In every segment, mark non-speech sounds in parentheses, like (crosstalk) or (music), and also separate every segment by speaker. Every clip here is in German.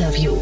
Speaker 1: Interview.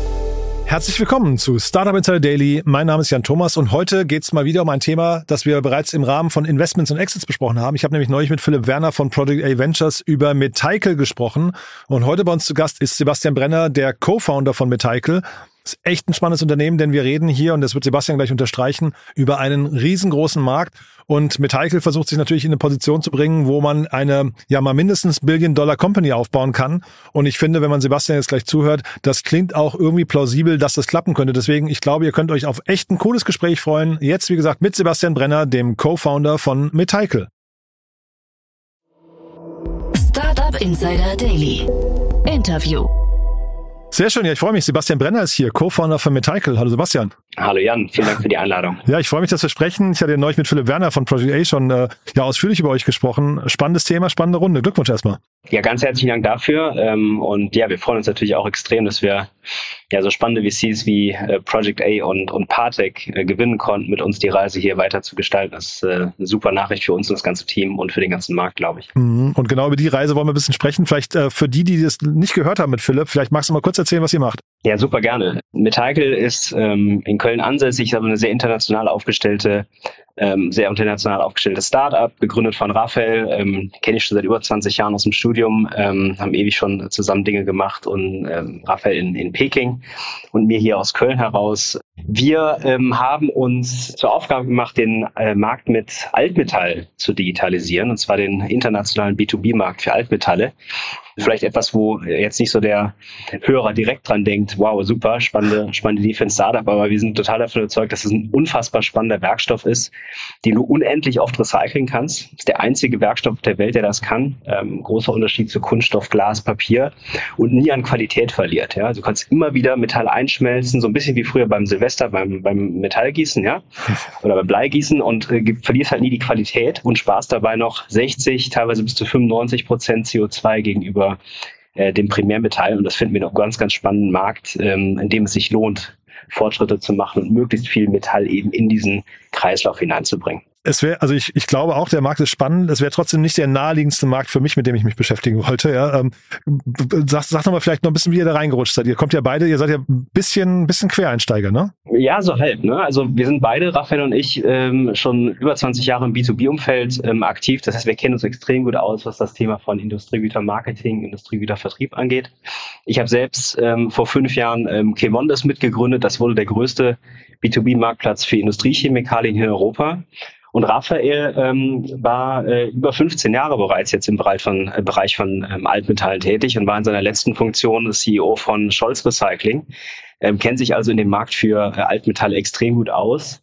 Speaker 2: Herzlich willkommen zu Startup Insider Daily. Mein Name ist Jan Thomas und heute geht es mal wieder um ein Thema, das wir bereits im Rahmen von Investments und Exits besprochen haben. Ich habe nämlich neulich mit Philipp Werner von Project A Ventures über Meticle gesprochen und heute bei uns zu Gast ist Sebastian Brenner, der Co-Founder von Meticle. Ist echt ein spannendes Unternehmen, denn wir reden hier, und das wird Sebastian gleich unterstreichen, über einen riesengroßen Markt. Und Meticle versucht sich natürlich in eine Position zu bringen, wo man eine, ja mal mindestens Billion-Dollar-Company aufbauen kann. Und ich finde, wenn man Sebastian jetzt gleich zuhört, das klingt auch irgendwie plausibel, dass das klappen könnte. Deswegen, ich glaube, ihr könnt euch auf echt ein cooles Gespräch freuen. Jetzt, wie gesagt, mit Sebastian Brenner, dem Co-Founder von Meticle.
Speaker 1: Startup Insider Daily. Interview.
Speaker 2: Sehr schön, ja, ich freue mich. Sebastian Brenner ist hier, Co-Founder von Meticle. Hallo Sebastian.
Speaker 3: Hallo Jan, vielen Dank für die Einladung.
Speaker 2: Ja, ich freue mich, dass wir sprechen. Ich hatte ja neulich mit Philipp Werner von Project A schon äh, ja, ausführlich über euch gesprochen. Spannendes Thema, spannende Runde. Glückwunsch erstmal.
Speaker 3: Ja, ganz herzlichen Dank dafür. Ähm, und ja, wir freuen uns natürlich auch extrem, dass wir ja so spannende VCs wie äh, Project A und, und Partec äh, gewinnen konnten, mit uns die Reise hier weiter zu gestalten. Das ist äh, eine super Nachricht für uns und das ganze Team und für den ganzen Markt, glaube ich.
Speaker 2: Mhm. Und genau über die Reise wollen wir ein bisschen sprechen. Vielleicht äh, für die, die das nicht gehört haben mit Philipp, vielleicht magst du mal kurz erzählen, was ihr macht.
Speaker 3: Ja, super gerne. Meticle ist ähm, in Köln ansässig, aber eine sehr international aufgestellte ähm, sehr international aufgestelltes Startup, gegründet von Raphael, ähm, kenne ich schon seit über 20 Jahren aus dem Studium, ähm, haben ewig schon zusammen Dinge gemacht und ähm, Raphael in, in Peking und mir hier aus Köln heraus. Wir ähm, haben uns zur Aufgabe gemacht, den äh, Markt mit Altmetall zu digitalisieren, und zwar den internationalen B2B-Markt für Altmetalle vielleicht etwas, wo jetzt nicht so der Hörer direkt dran denkt, wow, super, spannende, spannende ein Startup, aber wir sind total davon überzeugt, dass es ein unfassbar spannender Werkstoff ist, den du unendlich oft recyceln kannst. Das ist der einzige Werkstoff der Welt, der das kann. Ähm, großer Unterschied zu Kunststoff, Glas, Papier und nie an Qualität verliert. Ja? Also du kannst immer wieder Metall einschmelzen, so ein bisschen wie früher beim Silvester, beim, beim Metallgießen, ja, (laughs) oder beim Bleigießen und äh, verlierst halt nie die Qualität und sparst dabei noch 60, teilweise bis zu 95 Prozent CO2 gegenüber äh, dem Primärmetall. Und das finden wir noch ganz, ganz spannenden Markt, ähm, in dem es sich lohnt, Fortschritte zu machen und möglichst viel Metall eben in diesen Kreislauf hineinzubringen
Speaker 2: es wäre, also ich, ich glaube auch, der Markt ist spannend. Es wäre trotzdem nicht der naheliegendste Markt für mich, mit dem ich mich beschäftigen wollte. Ja, ähm, sag, sag doch vielleicht noch ein bisschen, wie ihr da reingerutscht seid. Ihr kommt ja beide, ihr seid ja ein bisschen, bisschen Quereinsteiger, ne?
Speaker 3: Ja, so halb. Ne? Also wir sind beide, Raphael und ich, ähm, schon über 20 Jahre im B2B-Umfeld ähm, aktiv. Das heißt, wir kennen uns extrem gut aus, was das Thema von Industriegütermarketing, Industriegütervertrieb angeht. Ich habe selbst ähm, vor fünf Jahren ähm, Kemondes mitgegründet. Das wurde der größte B2B-Marktplatz für Industriechemikalien hier in Europa. Und Raphael ähm, war äh, über 15 Jahre bereits jetzt im Bereich von, äh, Bereich von ähm, Altmetallen tätig und war in seiner letzten Funktion CEO von Scholz Recycling, ähm, kennt sich also in dem Markt für äh, Altmetalle extrem gut aus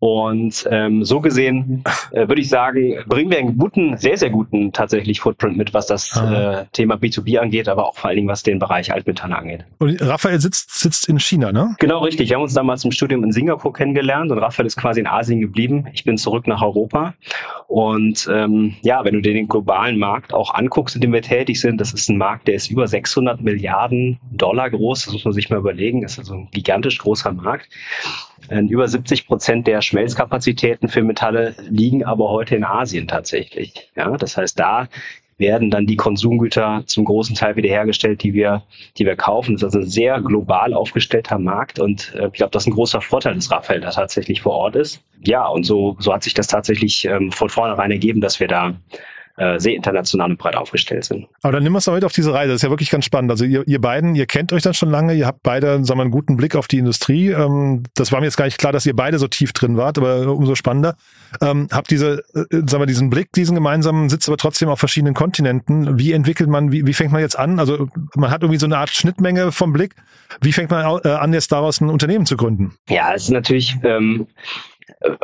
Speaker 3: und ähm, so gesehen (laughs) äh, würde ich sagen, bringen wir einen guten, sehr, sehr guten tatsächlich Footprint mit, was das äh, Thema B2B angeht, aber auch vor allen Dingen, was den Bereich Altmetalle angeht.
Speaker 2: Und Raphael sitzt, sitzt in China, ne?
Speaker 3: Genau, richtig. Wir haben uns damals im Studium in Singapur kennengelernt und Raphael ist quasi in Asien geblieben. Ich bin zurück nach Europa. Und ähm, ja, wenn du dir den globalen Markt auch anguckst, in dem wir tätig sind, das ist ein Markt, der ist über 600 Milliarden Dollar groß. Das muss man sich mal überlegen. Das ist also ein gigantisch großer Markt. Über 70 Prozent der Schmelzkapazitäten für Metalle liegen aber heute in Asien tatsächlich. Ja, das heißt, da werden dann die Konsumgüter zum großen Teil wiederhergestellt, die wir, die wir kaufen. Das ist also ein sehr global aufgestellter Markt und äh, ich glaube, das ist ein großer Vorteil, dass Raphael da tatsächlich vor Ort ist. Ja, und so, so hat sich das tatsächlich ähm, von vornherein ergeben, dass wir da äh, sehr international und breit aufgestellt sind.
Speaker 2: Aber dann nimm uns doch mit auf diese Reise. Das ist ja wirklich ganz spannend. Also ihr, ihr beiden, ihr kennt euch dann schon lange, ihr habt beide, sagen wir, einen guten Blick auf die Industrie. Ähm, das war mir jetzt gar nicht klar, dass ihr beide so tief drin wart, aber umso spannender. Ähm, habt diese, äh, sagen wir, diesen Blick, diesen gemeinsamen, sitzt aber trotzdem auf verschiedenen Kontinenten. Wie entwickelt man, wie, wie fängt man jetzt an? Also man hat irgendwie so eine Art Schnittmenge vom Blick. Wie fängt man äh, an, jetzt daraus ein Unternehmen zu gründen?
Speaker 3: Ja, es ist natürlich ähm,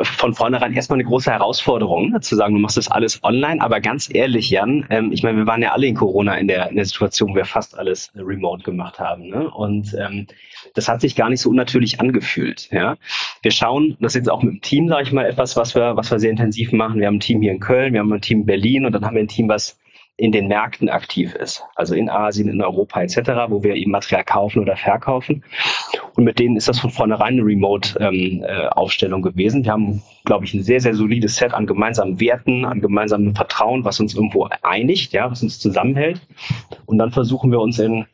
Speaker 3: von vornherein erstmal eine große Herausforderung, ne, zu sagen, du machst das alles online. Aber ganz ehrlich, Jan, ähm, ich meine, wir waren ja alle in Corona in der, in der Situation, wo wir fast alles remote gemacht haben. Ne? Und ähm, das hat sich gar nicht so unnatürlich angefühlt. Ja? Wir schauen, das ist jetzt auch mit dem Team, sage ich mal, etwas, was wir, was wir sehr intensiv machen. Wir haben ein Team hier in Köln, wir haben ein Team in Berlin und dann haben wir ein Team, was in den Märkten aktiv ist, also in Asien, in Europa etc., wo wir eben Material kaufen oder verkaufen. Und mit denen ist das von vornherein eine Remote-Aufstellung ähm, äh, gewesen. Wir haben, glaube ich, ein sehr, sehr solides Set an gemeinsamen Werten, an gemeinsamem Vertrauen, was uns irgendwo einigt, ja, was uns zusammenhält. Und dann versuchen wir uns in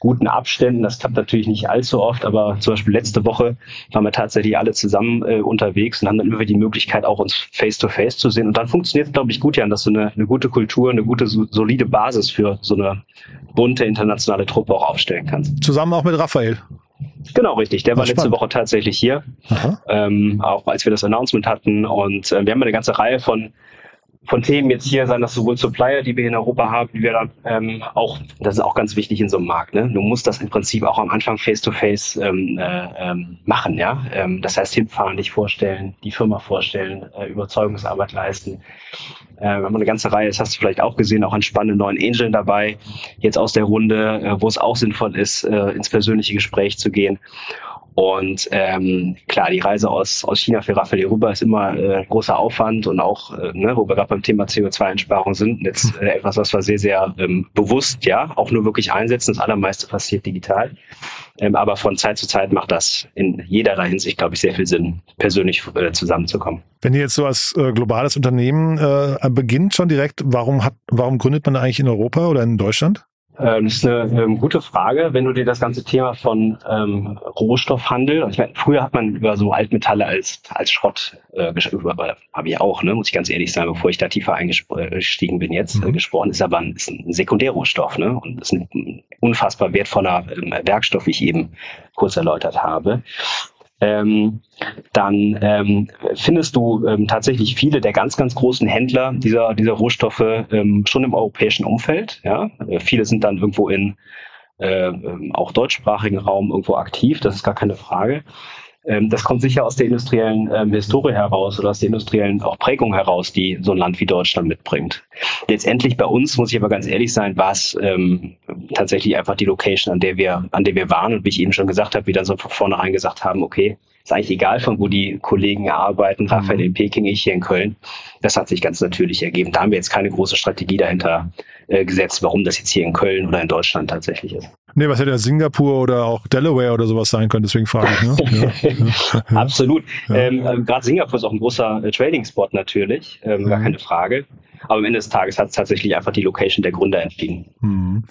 Speaker 3: guten Abständen. Das klappt natürlich nicht allzu oft, aber zum Beispiel letzte Woche waren wir tatsächlich alle zusammen äh, unterwegs und haben dann immer die Möglichkeit, auch uns face-to-face -face zu sehen. Und dann funktioniert es, glaube ich, gut, Jan, dass du eine, eine gute Kultur, eine gute, solide Basis für so eine bunte internationale Truppe auch aufstellen kannst.
Speaker 2: Zusammen auch mit Raphael.
Speaker 3: Genau, richtig. Der war letzte spannend. Woche tatsächlich hier, ähm, auch als wir das Announcement hatten. Und äh, wir haben eine ganze Reihe von von Themen jetzt hier sein, dass sowohl Supplier, die wir in Europa haben, die wir dann ähm, auch, das ist auch ganz wichtig in so einem Markt. Ne? Du musst das im Prinzip auch am Anfang face-to-face -face, ähm, äh, ähm, machen. Ja, ähm, das heißt hinfahren, dich vorstellen, die Firma vorstellen, äh, Überzeugungsarbeit leisten. Äh, wir haben eine ganze Reihe, das hast du vielleicht auch gesehen, auch an spannenden neuen Angeln dabei, jetzt aus der Runde, äh, wo es auch sinnvoll ist, äh, ins persönliche Gespräch zu gehen. Und ähm, klar, die Reise aus, aus China für Raphael rüber ist immer äh, großer Aufwand und auch, äh, ne, wo wir gerade beim Thema CO2-Einsparung sind, jetzt äh, etwas, was wir sehr, sehr ähm, bewusst, ja, auch nur wirklich einsetzen. Das allermeiste passiert digital. Ähm, aber von Zeit zu Zeit macht das in jeder Hinsicht, glaube ich, sehr viel Sinn, persönlich äh, zusammenzukommen.
Speaker 2: Wenn ihr jetzt so als äh, globales Unternehmen äh, beginnt schon direkt, warum hat, warum gründet man eigentlich in Europa oder in Deutschland?
Speaker 3: Ähm, das ist eine ähm, gute Frage, wenn du dir das ganze Thema von ähm, Rohstoffhandel, ich meine, früher hat man über so Altmetalle als, als Schrott, äh, habe ich auch, ne, muss ich ganz ehrlich sagen, bevor ich da tiefer eingestiegen bin jetzt, äh, mhm. gesprochen, ist aber ein, ist ein Sekundärrohstoff, ne, und ist ein unfassbar wertvoller ähm, Werkstoff, wie ich eben kurz erläutert habe ähm, dann ähm, findest du ähm, tatsächlich viele der ganz, ganz großen Händler dieser, dieser Rohstoffe ähm, schon im europäischen Umfeld. Ja? Äh, viele sind dann irgendwo in äh, ähm, auch deutschsprachigen Raum irgendwo aktiv, das ist gar keine Frage. Ähm, das kommt sicher aus der industriellen ähm, Historie heraus oder aus der industriellen auch Prägung heraus, die so ein Land wie Deutschland mitbringt. Letztendlich bei uns, muss ich aber ganz ehrlich sein, war es ähm, tatsächlich einfach die Location, an der wir, an der wir waren und wie ich eben schon gesagt habe, wir dann so von vornherein gesagt haben, okay, ist eigentlich egal, von wo die Kollegen arbeiten, Raphael mhm. in Peking, ich hier in Köln. Das hat sich ganz natürlich ergeben. Da haben wir jetzt keine große Strategie dahinter äh, gesetzt, warum das jetzt hier in Köln oder in Deutschland tatsächlich ist.
Speaker 2: Nee, was hätte ja Singapur oder auch Delaware oder sowas sein können, deswegen frage ich. Ne? (laughs)
Speaker 3: ja, ja, (laughs) Absolut. Ja. Ähm, äh, Gerade Singapur ist auch ein großer äh, Trading-Spot natürlich, ähm, gar mhm. keine Frage. Aber am Ende des Tages hat es tatsächlich einfach die Location der Gründer entschieden.
Speaker 2: Mhm.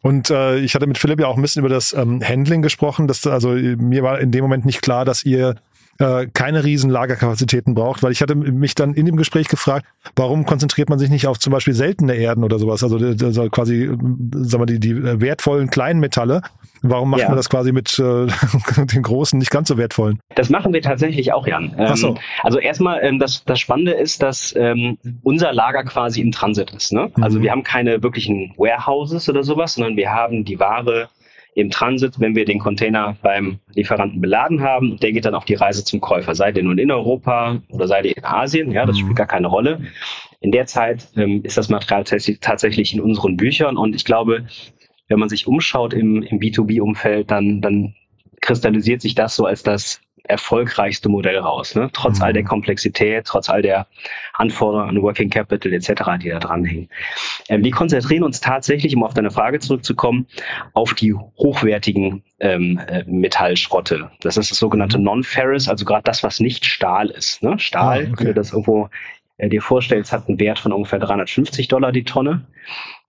Speaker 2: Und äh, ich hatte mit Philipp ja auch ein bisschen über das ähm, Handling gesprochen. Dass, also mir war in dem Moment nicht klar, dass ihr äh, keine riesen Lagerkapazitäten braucht, weil ich hatte mich dann in dem Gespräch gefragt, warum konzentriert man sich nicht auf zum Beispiel seltene Erden oder sowas, also, also quasi, sagen wir, die, die wertvollen kleinen Metalle. Warum macht ja. man das quasi mit äh, (laughs) den großen, nicht ganz so wertvollen?
Speaker 3: Das machen wir tatsächlich auch, Jan. Ähm, Ach so. Also erstmal, ähm, das, das Spannende ist, dass ähm, unser Lager quasi im Transit ist. Ne? Also mhm. wir haben keine wirklichen Warehouses oder sowas, sondern wir haben die Ware im Transit, wenn wir den Container beim Lieferanten beladen haben. Der geht dann auf die Reise zum Käufer, sei der nun in Europa oder sei der in Asien. Ja, das mhm. spielt gar keine Rolle. In der Zeit ähm, ist das Material tatsächlich in unseren Büchern und ich glaube, wenn man sich umschaut im, im B2B-Umfeld, dann, dann kristallisiert sich das so als das erfolgreichste Modell raus. Ne? Trotz mhm. all der Komplexität, trotz all der Anforderungen an Working Capital etc., die da dranhängen. Ähm, wir konzentrieren uns tatsächlich, um auf deine Frage zurückzukommen, auf die hochwertigen ähm, äh, Metallschrotte. Das ist das sogenannte mhm. Non-Ferrous, also gerade das, was nicht Stahl ist. Ne? Stahl, ah, okay. wenn du das irgendwo äh, dir vorstellst, hat einen Wert von ungefähr 350 Dollar die Tonne.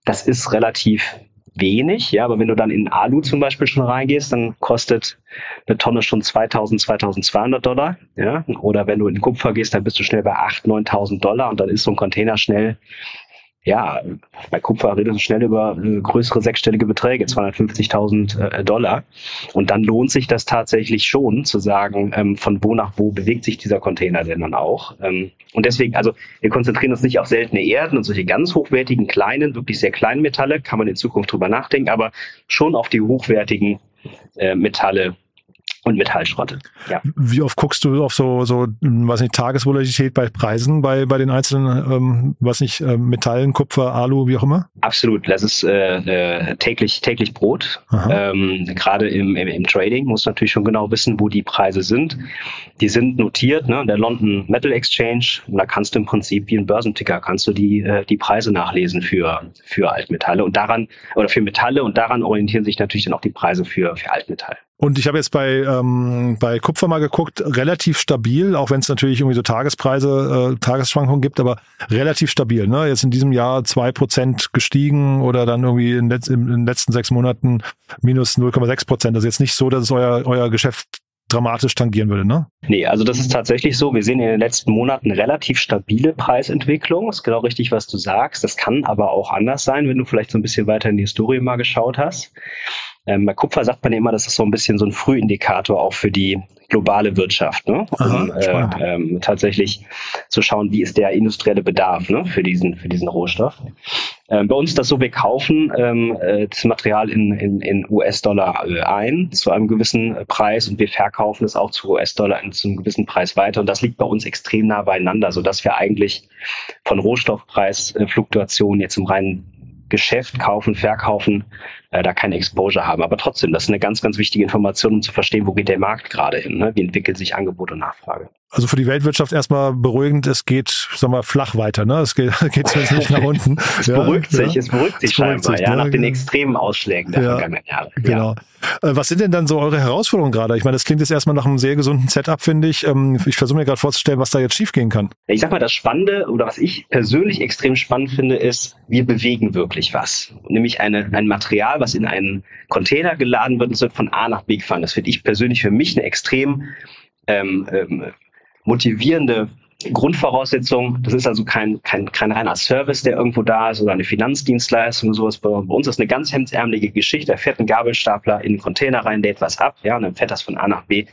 Speaker 3: Das ist relativ wenig, ja, aber wenn du dann in Alu zum Beispiel schon reingehst, dann kostet eine Tonne schon 2000, 2200 Dollar, ja, oder wenn du in Kupfer gehst, dann bist du schnell bei 8.000, 9.000 Dollar und dann ist so ein Container schnell ja, bei Kupfer redet man schnell über äh, größere sechsstellige Beträge, 250.000 äh, Dollar. Und dann lohnt sich das tatsächlich schon zu sagen, ähm, von wo nach wo bewegt sich dieser Container denn dann auch. Ähm, und deswegen, also wir konzentrieren uns nicht auf seltene Erden und solche ganz hochwertigen kleinen, wirklich sehr kleinen Metalle, kann man in Zukunft drüber nachdenken, aber schon auf die hochwertigen äh, Metalle, und Metallschrotte. Ja.
Speaker 2: Wie oft guckst du auf so, so, was nicht, Tagesvolatilität bei Preisen bei, bei den einzelnen, ähm, was nicht, äh, Metallen, Kupfer, Alu, wie auch immer?
Speaker 3: Absolut. Das ist äh, äh, täglich, täglich Brot. Ähm, Gerade im, im, im Trading muss natürlich schon genau wissen, wo die Preise sind. Die sind notiert, ne, der London Metal Exchange. Und da kannst du im Prinzip wie ein Börsenticker kannst du die, äh, die Preise nachlesen für, für Altmetalle und daran, oder für Metalle und daran orientieren sich natürlich dann auch die Preise für, für Altmetall.
Speaker 2: Und ich habe jetzt bei, ähm, bei Kupfer mal geguckt, relativ stabil, auch wenn es natürlich irgendwie so Tagespreise, äh, Tagesschwankungen gibt, aber relativ stabil. Ne? Jetzt in diesem Jahr zwei Prozent gestiegen oder dann irgendwie in, letz in den letzten sechs Monaten minus 0,6 Prozent. Ist jetzt nicht so, dass es euer, euer Geschäft dramatisch tangieren würde, ne?
Speaker 3: Nee, also das ist tatsächlich so. Wir sehen in den letzten Monaten relativ stabile Preisentwicklung. Ist genau richtig, was du sagst. Das kann aber auch anders sein, wenn du vielleicht so ein bisschen weiter in die Historie mal geschaut hast. Ähm, bei Kupfer sagt man ja immer, das ist so ein bisschen so ein Frühindikator auch für die globale Wirtschaft, ne? um äh, ähm, tatsächlich zu schauen, wie ist der industrielle Bedarf ne? für, diesen, für diesen Rohstoff. Ähm, bei uns ist das so, wir kaufen ähm, äh, das Material in, in, in US-Dollar äh, ein zu einem gewissen Preis und wir verkaufen es auch zu US-Dollar zu einem gewissen Preis weiter und das liegt bei uns extrem nah beieinander, sodass wir eigentlich von Rohstoffpreisfluktuationen jetzt im reinen Geschäft kaufen, verkaufen, äh, da keine Exposure haben. Aber trotzdem, das ist eine ganz, ganz wichtige Information, um zu verstehen, wo geht der Markt gerade hin, ne? wie entwickelt sich Angebot und Nachfrage.
Speaker 2: Also für die Weltwirtschaft erstmal beruhigend, es geht, sag mal, flach weiter, ne? Es geht, (laughs) geht zumindest nicht nach unten. (laughs)
Speaker 3: es ja, beruhigt sich, ja. es beruhigt sich es scheinbar, beruhigt sich, ja, ne? nach den extremen Ausschlägen der ja, vergangenen Jahre.
Speaker 2: Genau. Äh, was sind denn dann so eure Herausforderungen gerade? Ich meine, das klingt jetzt erstmal nach einem sehr gesunden Setup, finde ich. Ähm, ich versuche mir gerade vorzustellen, was da jetzt schiefgehen kann.
Speaker 3: Ich sag mal, das Spannende oder was ich persönlich extrem spannend finde, ist, wir bewegen wirklich was. Nämlich eine, ein Material, was in einen Container geladen wird und es wird von A nach B gefahren. Das finde ich persönlich für mich eine extrem ähm, ähm, motivierende Grundvoraussetzung. Das ist also kein, kein, kein reiner Service, der irgendwo da ist oder eine Finanzdienstleistung oder sowas. Bei uns ist eine ganz hemdsärmelige Geschichte. Da fährt ein Gabelstapler in einen Container rein, lädt was ab, ja, und dann fährt das von A nach B.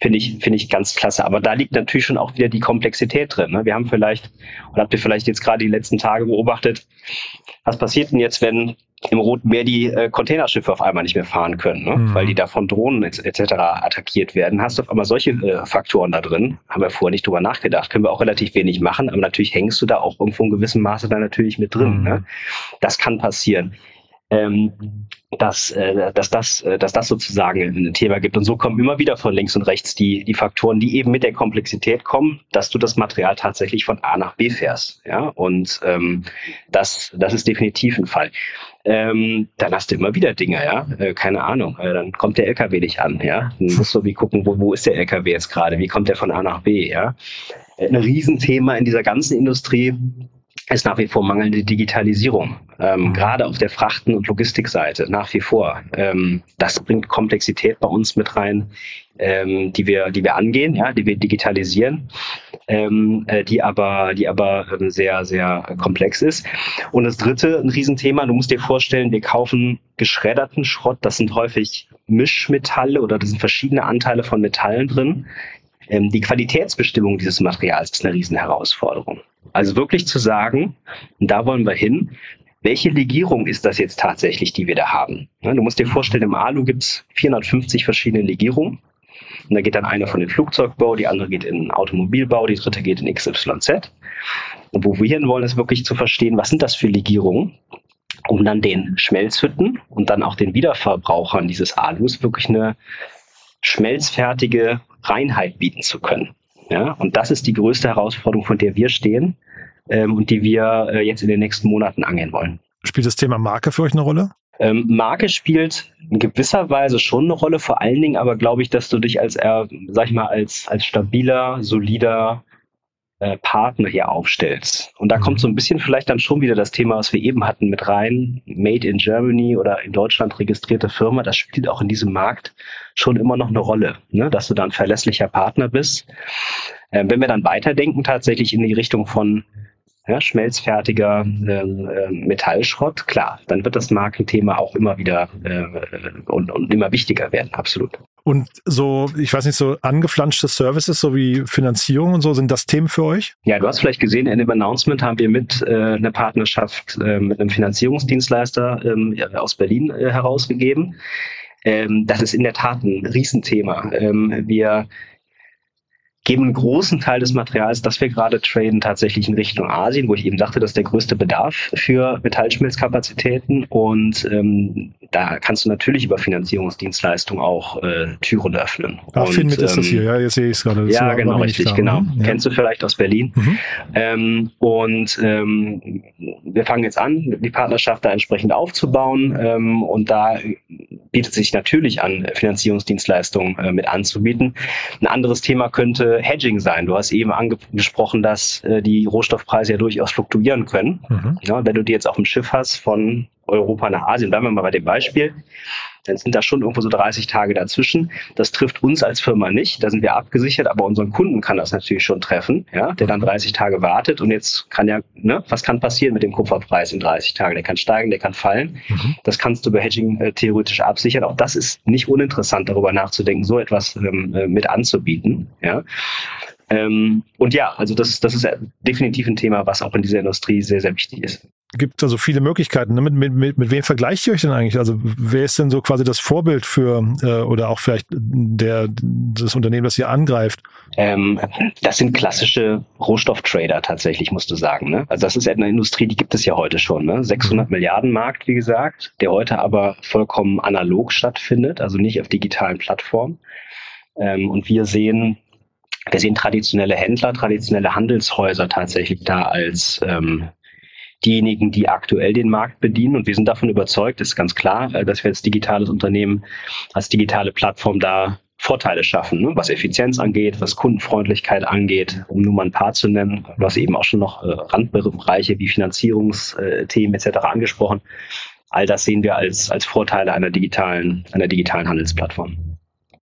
Speaker 3: Finde ich, finde ich ganz klasse. Aber da liegt natürlich schon auch wieder die Komplexität drin. Ne? Wir haben vielleicht, oder habt ihr vielleicht jetzt gerade die letzten Tage beobachtet, was passiert denn jetzt, wenn im Roten Meer die äh, Containerschiffe auf einmal nicht mehr fahren können, ne? Mhm. weil die da von Drohnen etc. attackiert werden. Hast du auf einmal solche äh, Faktoren da drin? Haben wir vorher nicht drüber nachgedacht. Können wir auch relativ wenig machen, aber natürlich hängst du da auch irgendwo in gewissem Maße da natürlich mit drin. Mhm. Ne? Das kann passieren ähm, dass, äh, dass, das, äh, dass das sozusagen ein Thema gibt. Und so kommen immer wieder von links und rechts die, die Faktoren, die eben mit der Komplexität kommen, dass du das Material tatsächlich von A nach B fährst. Ja? Und ähm, das, das ist definitiv ein Fall. Ähm, dann hast du immer wieder Dinge, ja, äh, keine Ahnung. Äh, dann kommt der LKW nicht an, ja. Dann musst du wie gucken, wo, wo ist der LKW jetzt gerade? Wie kommt der von A nach B, ja? Ein Riesenthema in dieser ganzen Industrie ist nach wie vor mangelnde Digitalisierung, ähm, mhm. gerade auf der Frachten- und Logistikseite nach wie vor. Ähm, das bringt Komplexität bei uns mit rein, ähm, die wir, die wir angehen, ja, die wir digitalisieren, ähm, äh, die aber, die aber ähm, sehr, sehr komplex ist. Und das dritte, ein Riesenthema, du musst dir vorstellen, wir kaufen geschredderten Schrott, das sind häufig Mischmetalle oder das sind verschiedene Anteile von Metallen drin. Ähm, die Qualitätsbestimmung dieses Materials ist eine Riesenherausforderung. Also wirklich zu sagen, da wollen wir hin, welche Legierung ist das jetzt tatsächlich, die wir da haben? Du musst dir vorstellen, im Alu gibt es 450 verschiedene Legierungen. Und da geht dann eine von den Flugzeugbau, die andere geht in den Automobilbau, die dritte geht in XYZ. Und wo wir hin wollen, ist wirklich zu verstehen, was sind das für Legierungen, um dann den Schmelzhütten und dann auch den Wiederverbrauchern dieses Alus wirklich eine schmelzfertige Reinheit bieten zu können. Ja, und das ist die größte Herausforderung, von der wir stehen ähm, und die wir äh, jetzt in den nächsten Monaten angehen wollen.
Speaker 2: Spielt das Thema Marke für euch eine Rolle?
Speaker 3: Ähm, Marke spielt in gewisser Weise schon eine Rolle, vor allen Dingen aber glaube ich, dass du dich als, äh, sag ich mal, als, als stabiler, solider äh, Partner hier aufstellst. Und da mhm. kommt so ein bisschen vielleicht dann schon wieder das Thema, was wir eben hatten, mit rein. Made in Germany oder in Deutschland registrierte Firma, das spielt auch in diesem Markt schon immer noch eine Rolle, ne? dass du dann verlässlicher Partner bist. Äh, wenn wir dann weiterdenken, tatsächlich in die Richtung von ja, schmelzfertiger äh, äh, Metallschrott, klar, dann wird das Markenthema auch immer wieder äh, und, und immer wichtiger werden, absolut.
Speaker 2: Und so, ich weiß nicht, so angeflanschte Services sowie Finanzierung und so, sind das Themen für euch?
Speaker 3: Ja, du hast vielleicht gesehen, in dem Announcement haben wir mit äh, eine Partnerschaft äh, mit einem Finanzierungsdienstleister ähm, aus Berlin äh, herausgegeben. Ähm, das ist in der Tat ein Riesenthema. Ähm, wir geben einen großen Teil des Materials, das wir gerade traden, tatsächlich in Richtung Asien, wo ich eben sagte, das ist der größte Bedarf für Metallschmelzkapazitäten. Und ähm, da kannst du natürlich über Finanzierungsdienstleistungen auch äh, Türen öffnen.
Speaker 2: Ach, Finmit ähm, ist das hier, ja, jetzt sehe ich es gerade.
Speaker 3: Ja, genau, richtig, klar. genau. Mhm, ja. Kennst du vielleicht aus Berlin. Mhm. Ähm, und ähm, wir fangen jetzt an, die Partnerschaft da entsprechend aufzubauen. Ähm, und da bietet sich natürlich an, Finanzierungsdienstleistungen äh, mit anzubieten. Ein anderes Thema könnte Hedging sein. Du hast eben angesprochen, dass äh, die Rohstoffpreise ja durchaus fluktuieren können. Mhm. Ja, wenn du die jetzt auf dem Schiff hast von Europa nach Asien, bleiben wir mal bei dem Beispiel, dann sind da schon irgendwo so 30 Tage dazwischen. Das trifft uns als Firma nicht, da sind wir abgesichert, aber unseren Kunden kann das natürlich schon treffen, ja, der dann 30 Tage wartet und jetzt kann ja, ne, was kann passieren mit dem Kupferpreis in 30 Tagen? Der kann steigen, der kann fallen. Mhm. Das kannst du bei Hedging äh, theoretisch absichern. Auch das ist nicht uninteressant, darüber nachzudenken, so etwas ähm, äh, mit anzubieten, ja. Ähm, und ja, also das, das ist definitiv ein Thema, was auch in dieser Industrie sehr, sehr wichtig ist.
Speaker 2: Gibt also viele Möglichkeiten. Ne? Mit, mit, mit, mit wem vergleicht ihr euch denn eigentlich? Also wer ist denn so quasi das Vorbild für äh, oder auch vielleicht der das Unternehmen, das ihr angreift?
Speaker 3: Ähm, das sind klassische Rohstofftrader tatsächlich, musst du sagen. Ne? Also das ist eine Industrie, die gibt es ja heute schon. Ne? 600 mhm. Milliarden Markt, wie gesagt, der heute aber vollkommen analog stattfindet, also nicht auf digitalen Plattformen. Ähm, und wir sehen wir sehen traditionelle Händler, traditionelle Handelshäuser tatsächlich da als ähm, diejenigen, die aktuell den Markt bedienen. Und wir sind davon überzeugt, ist ganz klar, äh, dass wir als digitales Unternehmen, als digitale Plattform da Vorteile schaffen, ne? was Effizienz angeht, was Kundenfreundlichkeit angeht, um nur mal ein paar zu nennen. Du hast eben auch schon noch äh, Randbereiche wie Finanzierungsthemen etc. angesprochen. All das sehen wir als, als Vorteile einer digitalen, einer digitalen Handelsplattform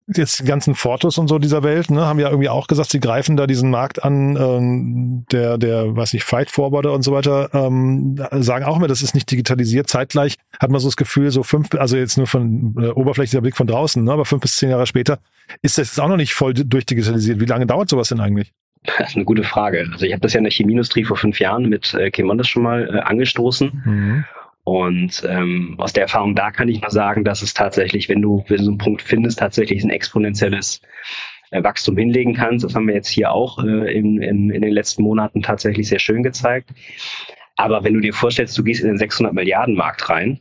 Speaker 2: jetzt die ganzen Fotos und so dieser Welt, ne, haben ja irgendwie auch gesagt, sie greifen da diesen Markt an, ähm, der, der, weiß nicht, Fight Forwarder und so weiter, ähm, sagen auch immer, das ist nicht digitalisiert. Zeitgleich hat man so das Gefühl, so fünf, also jetzt nur von äh, oberflächlicher Blick von draußen, ne, aber fünf bis zehn Jahre später ist das jetzt auch noch nicht voll durchdigitalisiert. Wie lange dauert sowas denn eigentlich?
Speaker 3: Das ist eine gute Frage. Also ich habe das ja in der Chemieindustrie vor fünf Jahren mit äh, Chemondas schon mal äh, angestoßen. Mhm. Und ähm, aus der Erfahrung da kann ich nur sagen, dass es tatsächlich, wenn du, wenn du so einen Punkt findest, tatsächlich ein exponentielles äh, Wachstum hinlegen kannst. Das haben wir jetzt hier auch äh, in, in, in den letzten Monaten tatsächlich sehr schön gezeigt. Aber wenn du dir vorstellst, du gehst in den 600 Milliarden Markt rein,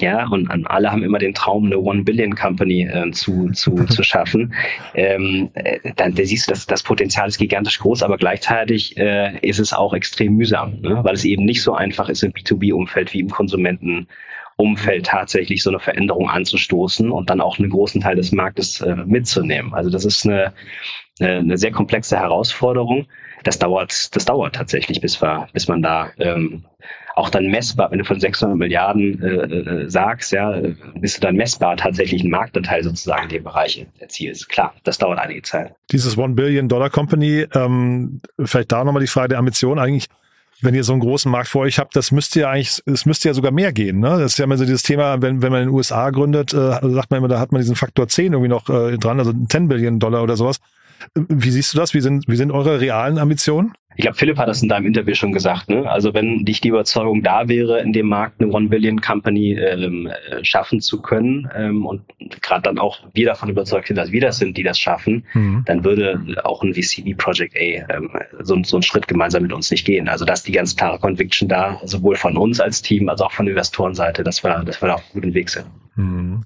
Speaker 3: ja, und alle haben immer den Traum, eine One Billion Company äh, zu, zu, (laughs) zu schaffen. Ähm, äh, dann da siehst du, dass das Potenzial ist gigantisch groß, aber gleichzeitig äh, ist es auch extrem mühsam, ne? weil es eben nicht so einfach ist im B2B-Umfeld wie im Konsumentenumfeld tatsächlich so eine Veränderung anzustoßen und dann auch einen großen Teil des Marktes äh, mitzunehmen. Also das ist eine, eine, eine sehr komplexe Herausforderung. Das dauert, das dauert tatsächlich, bis wir, bis man da ähm, auch dann messbar, wenn du von 600 Milliarden äh, äh, sagst, ja, bist du dann messbar tatsächlich einen Marktanteil sozusagen in dem Bereich erzielst. Klar, das dauert einige Zeit.
Speaker 2: Dieses One Billion Dollar Company, ähm, vielleicht da nochmal die Frage der Ambition eigentlich. Wenn ihr so einen großen Markt vor euch habt, das müsste ja eigentlich, es müsste ja sogar mehr gehen. Ne? Das ist ja immer so dieses Thema, wenn, wenn man in den USA gründet, äh, sagt man immer, da hat man diesen Faktor 10 irgendwie noch äh, dran, also 10 Billion Dollar oder sowas. Wie siehst du das? Wie sind, wie sind eure realen Ambitionen?
Speaker 3: Ich glaube, Philipp hat das in deinem Interview schon gesagt. Ne? Also wenn dich die Überzeugung da wäre, in dem Markt eine One Billion Company ähm, äh, schaffen zu können ähm, und gerade dann auch wir davon überzeugt sind, dass wir das sind, die das schaffen, mhm. dann würde auch ein VC wie Project A ähm, so, so einen Schritt gemeinsam mit uns nicht gehen. Also da ist die ganz klare Conviction da, sowohl von uns als Team als auch von der Investorenseite, dass wir, dass wir da auf einem guten Weg sind.
Speaker 2: Mhm.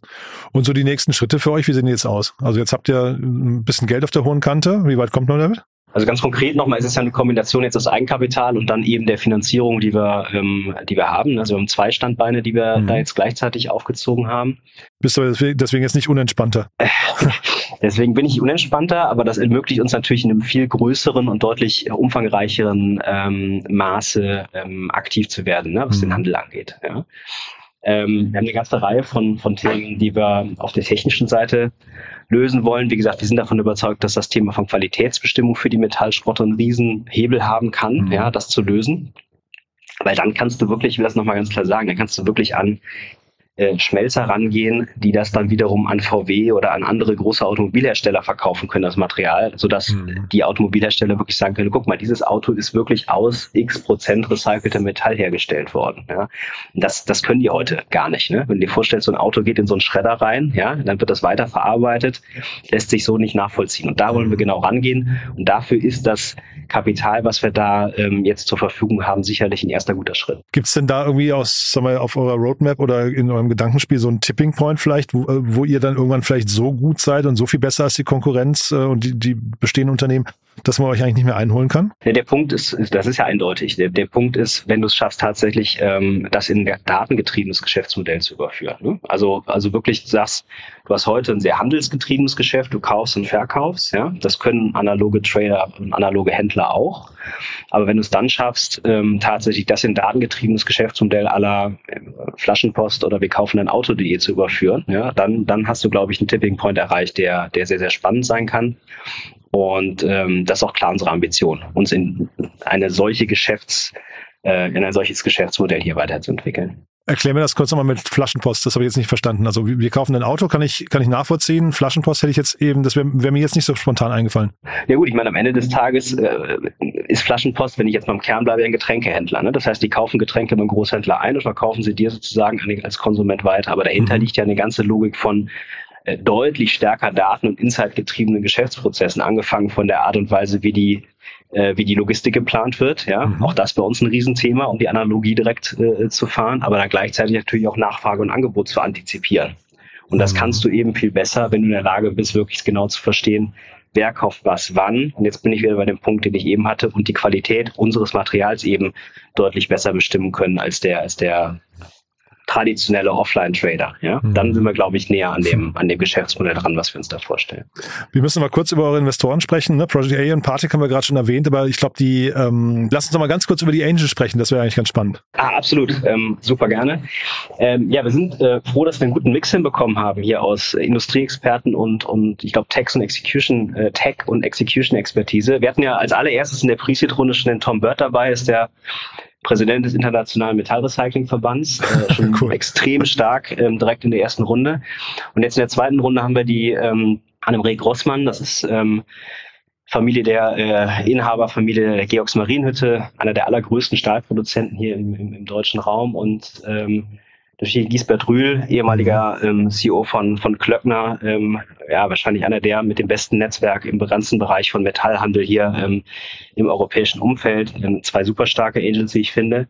Speaker 2: Und so die nächsten Schritte für euch, wie sehen die jetzt aus? Also jetzt habt ihr ein bisschen Geld auf der hohen Kante. Wie weit kommt man damit?
Speaker 3: Also ganz konkret nochmal ist es ja eine Kombination jetzt aus Eigenkapital und dann eben der Finanzierung, die wir, ähm, die wir haben. Also wir haben zwei Standbeine, die wir mhm. da jetzt gleichzeitig aufgezogen haben.
Speaker 2: Bist du deswegen jetzt nicht unentspannter? (laughs)
Speaker 3: deswegen bin ich unentspannter, aber das ermöglicht uns natürlich in einem viel größeren und deutlich umfangreicheren ähm, Maße ähm, aktiv zu werden, ne, was mhm. den Handel angeht. Ja. Ähm, wir haben eine ganze Reihe von, von Themen, die wir auf der technischen Seite lösen wollen. Wie gesagt, wir sind davon überzeugt, dass das Thema von Qualitätsbestimmung für die Metallschrotte einen Riesenhebel haben kann, mhm. ja, das zu lösen. Weil dann kannst du wirklich, ich will das nochmal ganz klar sagen, dann kannst du wirklich an Schmelzer rangehen, die das dann wiederum an VW oder an andere große Automobilhersteller verkaufen können, das Material, sodass mhm. die Automobilhersteller wirklich sagen können, guck mal, dieses Auto ist wirklich aus x Prozent recyceltem Metall hergestellt worden. Ja. Das, das können die heute gar nicht. Ne? Wenn du dir vorstellst, so ein Auto geht in so einen Schredder rein, ja, dann wird das weiterverarbeitet, lässt sich so nicht nachvollziehen. Und da wollen wir mhm. genau rangehen. Und dafür ist das Kapital, was wir da ähm, jetzt zur Verfügung haben, sicherlich ein erster guter Schritt.
Speaker 2: Gibt es denn da irgendwie aus, sagen wir, auf eurer Roadmap oder in eurem Gedankenspiel so ein Tipping Point vielleicht, wo, äh, wo ihr dann irgendwann vielleicht so gut seid und so viel besser als die Konkurrenz äh, und die, die bestehenden Unternehmen, dass man euch eigentlich nicht mehr einholen kann?
Speaker 3: Ja, der Punkt ist, das ist ja eindeutig. Der, der Punkt ist, wenn du es schaffst, tatsächlich ähm, das in ein datengetriebenes Geschäftsmodell zu überführen. Ne? Also, also wirklich sagst, du hast heute ein sehr handelsgetriebenes Geschäft, du kaufst und verkaufst. Ja? Das können analoge Trader und analoge Händler auch. Aber wenn du es dann schaffst, ähm, tatsächlich das in datengetriebenes Geschäftsmodell aller äh, Flaschenpost oder wir kaufen ein Auto.de zu überführen, ja, dann, dann hast du, glaube ich, einen Tipping Point erreicht, der, der sehr, sehr spannend sein kann. Und ähm, das ist auch klar unsere Ambition, uns in eine solche Geschäfts, äh, in ein solches Geschäftsmodell hier weiterzuentwickeln.
Speaker 2: Erklär mir das kurz nochmal mit Flaschenpost, das habe ich jetzt nicht verstanden. Also wir kaufen ein Auto, kann ich, kann ich nachvollziehen. Flaschenpost hätte ich jetzt eben, das wäre wär mir jetzt nicht so spontan eingefallen.
Speaker 3: Ja gut, ich meine, am Ende des Tages äh, ist Flaschenpost, wenn ich jetzt mal im Kern bleibe, ein Getränkehändler. Ne? Das heißt, die kaufen Getränke beim Großhändler ein und verkaufen sie dir sozusagen als Konsument weiter. Aber dahinter mhm. liegt ja eine ganze Logik von deutlich stärker Daten- und Insight-getriebenen Geschäftsprozessen, angefangen von der Art und Weise, wie die, äh, wie die Logistik geplant wird. Ja, mhm. auch das bei uns ein Riesenthema, um die Analogie direkt äh, zu fahren, aber dann gleichzeitig natürlich auch Nachfrage und Angebot zu antizipieren. Und das mhm. kannst du eben viel besser, wenn du in der Lage bist, wirklich genau zu verstehen, wer kauft was wann. Und jetzt bin ich wieder bei dem Punkt, den ich eben hatte, und die Qualität unseres Materials eben deutlich besser bestimmen können als der, als der traditionelle Offline-Trader. Ja? Mhm. Dann sind wir, glaube ich, näher an dem, an dem Geschäftsmodell dran, was wir uns da vorstellen.
Speaker 2: Wir müssen mal kurz über eure Investoren sprechen. Ne? Project A und Party haben wir gerade schon erwähnt, aber ich glaube, die ähm, lass uns noch mal ganz kurz über die Angels sprechen. Das wäre eigentlich ganz spannend.
Speaker 3: Ah, absolut. Ähm, super gerne. Ähm, ja, wir sind äh, froh, dass wir einen guten Mix hinbekommen haben hier aus äh, Industrieexperten und, und ich glaube, Tech und Execution, äh, Tech und Execution Expertise. Wir hatten ja als allererstes in der Pre-Seed-Runde schon den Tom Bird dabei, ist der Präsident des Internationalen Metallrecyclingverbands, äh, schon (laughs) cool. extrem stark ähm, direkt in der ersten Runde. Und jetzt in der zweiten Runde haben wir die ähm, Annemarie Grossmann, das ist ähm, Familie der äh, Inhaberfamilie der Georgs Marienhütte, einer der allergrößten Stahlproduzenten hier im, im, im deutschen Raum und ähm, Natürlich Giesbert Rühl, ehemaliger ähm, CEO von, von Klöckner, ähm, ja, wahrscheinlich einer der mit dem besten Netzwerk im ganzen Bereich von Metallhandel hier ähm, im europäischen Umfeld. Ähm, zwei super starke Agents, wie ich finde.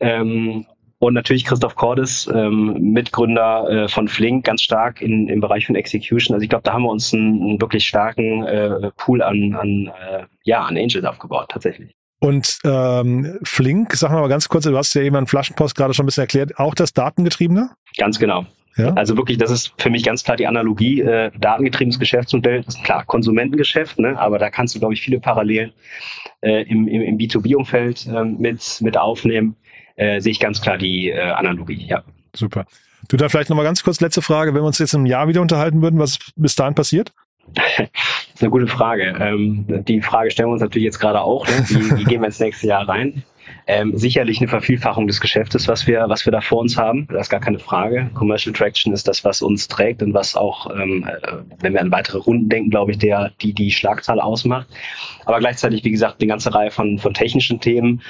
Speaker 3: Ähm, und natürlich Christoph Cordes, ähm, Mitgründer äh, von Flink, ganz stark in, im Bereich von Execution. Also ich glaube, da haben wir uns einen, einen wirklich starken äh, Pool an, an, äh, ja, an Angels aufgebaut, tatsächlich.
Speaker 2: Und ähm, Flink, sag mal ganz kurz, du hast ja eben an Flaschenpost gerade schon ein bisschen erklärt, auch das Datengetriebene?
Speaker 3: Ganz genau. Ja? Also wirklich, das ist für mich ganz klar die Analogie. Äh, datengetriebenes Geschäftsmodell ist klar Konsumentengeschäft, ne? aber da kannst du, glaube ich, viele Parallelen äh, im, im, im B2B-Umfeld äh, mit, mit aufnehmen. Äh, sehe ich ganz klar die äh, Analogie, ja.
Speaker 2: Super. Du da vielleicht nochmal ganz kurz letzte Frage, wenn wir uns jetzt im Jahr wieder unterhalten würden, was bis dahin passiert?
Speaker 3: Das (laughs) ist eine gute Frage. Ähm, die Frage stellen wir uns natürlich jetzt gerade auch. Ne? Wie, wie gehen wir ins nächste Jahr rein? Ähm, sicherlich eine Vervielfachung des Geschäftes, was wir, was wir da vor uns haben. Das ist gar keine Frage. Commercial Traction ist das, was uns trägt und was auch, ähm, äh, wenn wir an weitere Runden denken, glaube ich, der, die die Schlagzahl ausmacht. Aber gleichzeitig, wie gesagt, eine ganze Reihe von, von technischen Themen.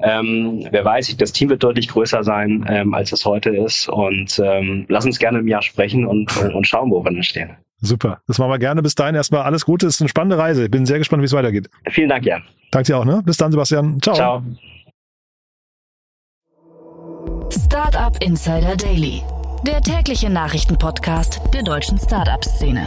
Speaker 3: Ähm, wer weiß, das Team wird deutlich größer sein, ähm, als es heute ist. Und ähm, lass uns gerne im Jahr sprechen und, und schauen, wo wir dann stehen.
Speaker 2: Super. Das machen wir gerne. Bis dahin erstmal alles Gute. Es ist eine spannende Reise. Ich bin sehr gespannt, wie es weitergeht.
Speaker 3: Vielen Dank, Jan.
Speaker 2: Danke dir auch, ne? Bis dann, Sebastian. Ciao. Ciao.
Speaker 1: Startup Insider Daily. Der tägliche Nachrichtenpodcast der deutschen Startup-Szene.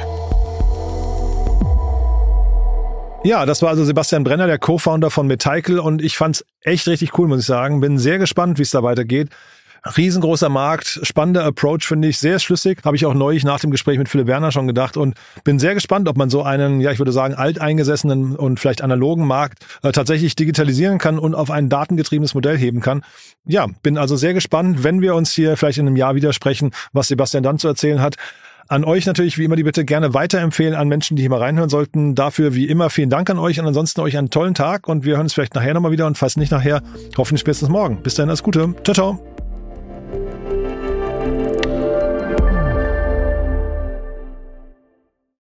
Speaker 2: Ja, das war also Sebastian Brenner, der Co-Founder von Meticle und ich fand's echt richtig cool, muss ich sagen. Bin sehr gespannt, wie es da weitergeht. Riesengroßer Markt, spannender Approach, finde ich, sehr schlüssig. Habe ich auch neulich nach dem Gespräch mit Philipp Werner schon gedacht und bin sehr gespannt, ob man so einen, ja, ich würde sagen, alteingesessenen und vielleicht analogen Markt äh, tatsächlich digitalisieren kann und auf ein datengetriebenes Modell heben kann. Ja, bin also sehr gespannt, wenn wir uns hier vielleicht in einem Jahr widersprechen, was Sebastian dann zu erzählen hat. An euch natürlich wie immer die Bitte gerne weiterempfehlen an Menschen, die hier mal reinhören sollten. Dafür wie immer vielen Dank an euch und ansonsten euch einen tollen Tag und wir hören uns vielleicht nachher nochmal wieder und falls nicht nachher, hoffentlich spätestens morgen. Bis dahin alles Gute. Ciao, ciao.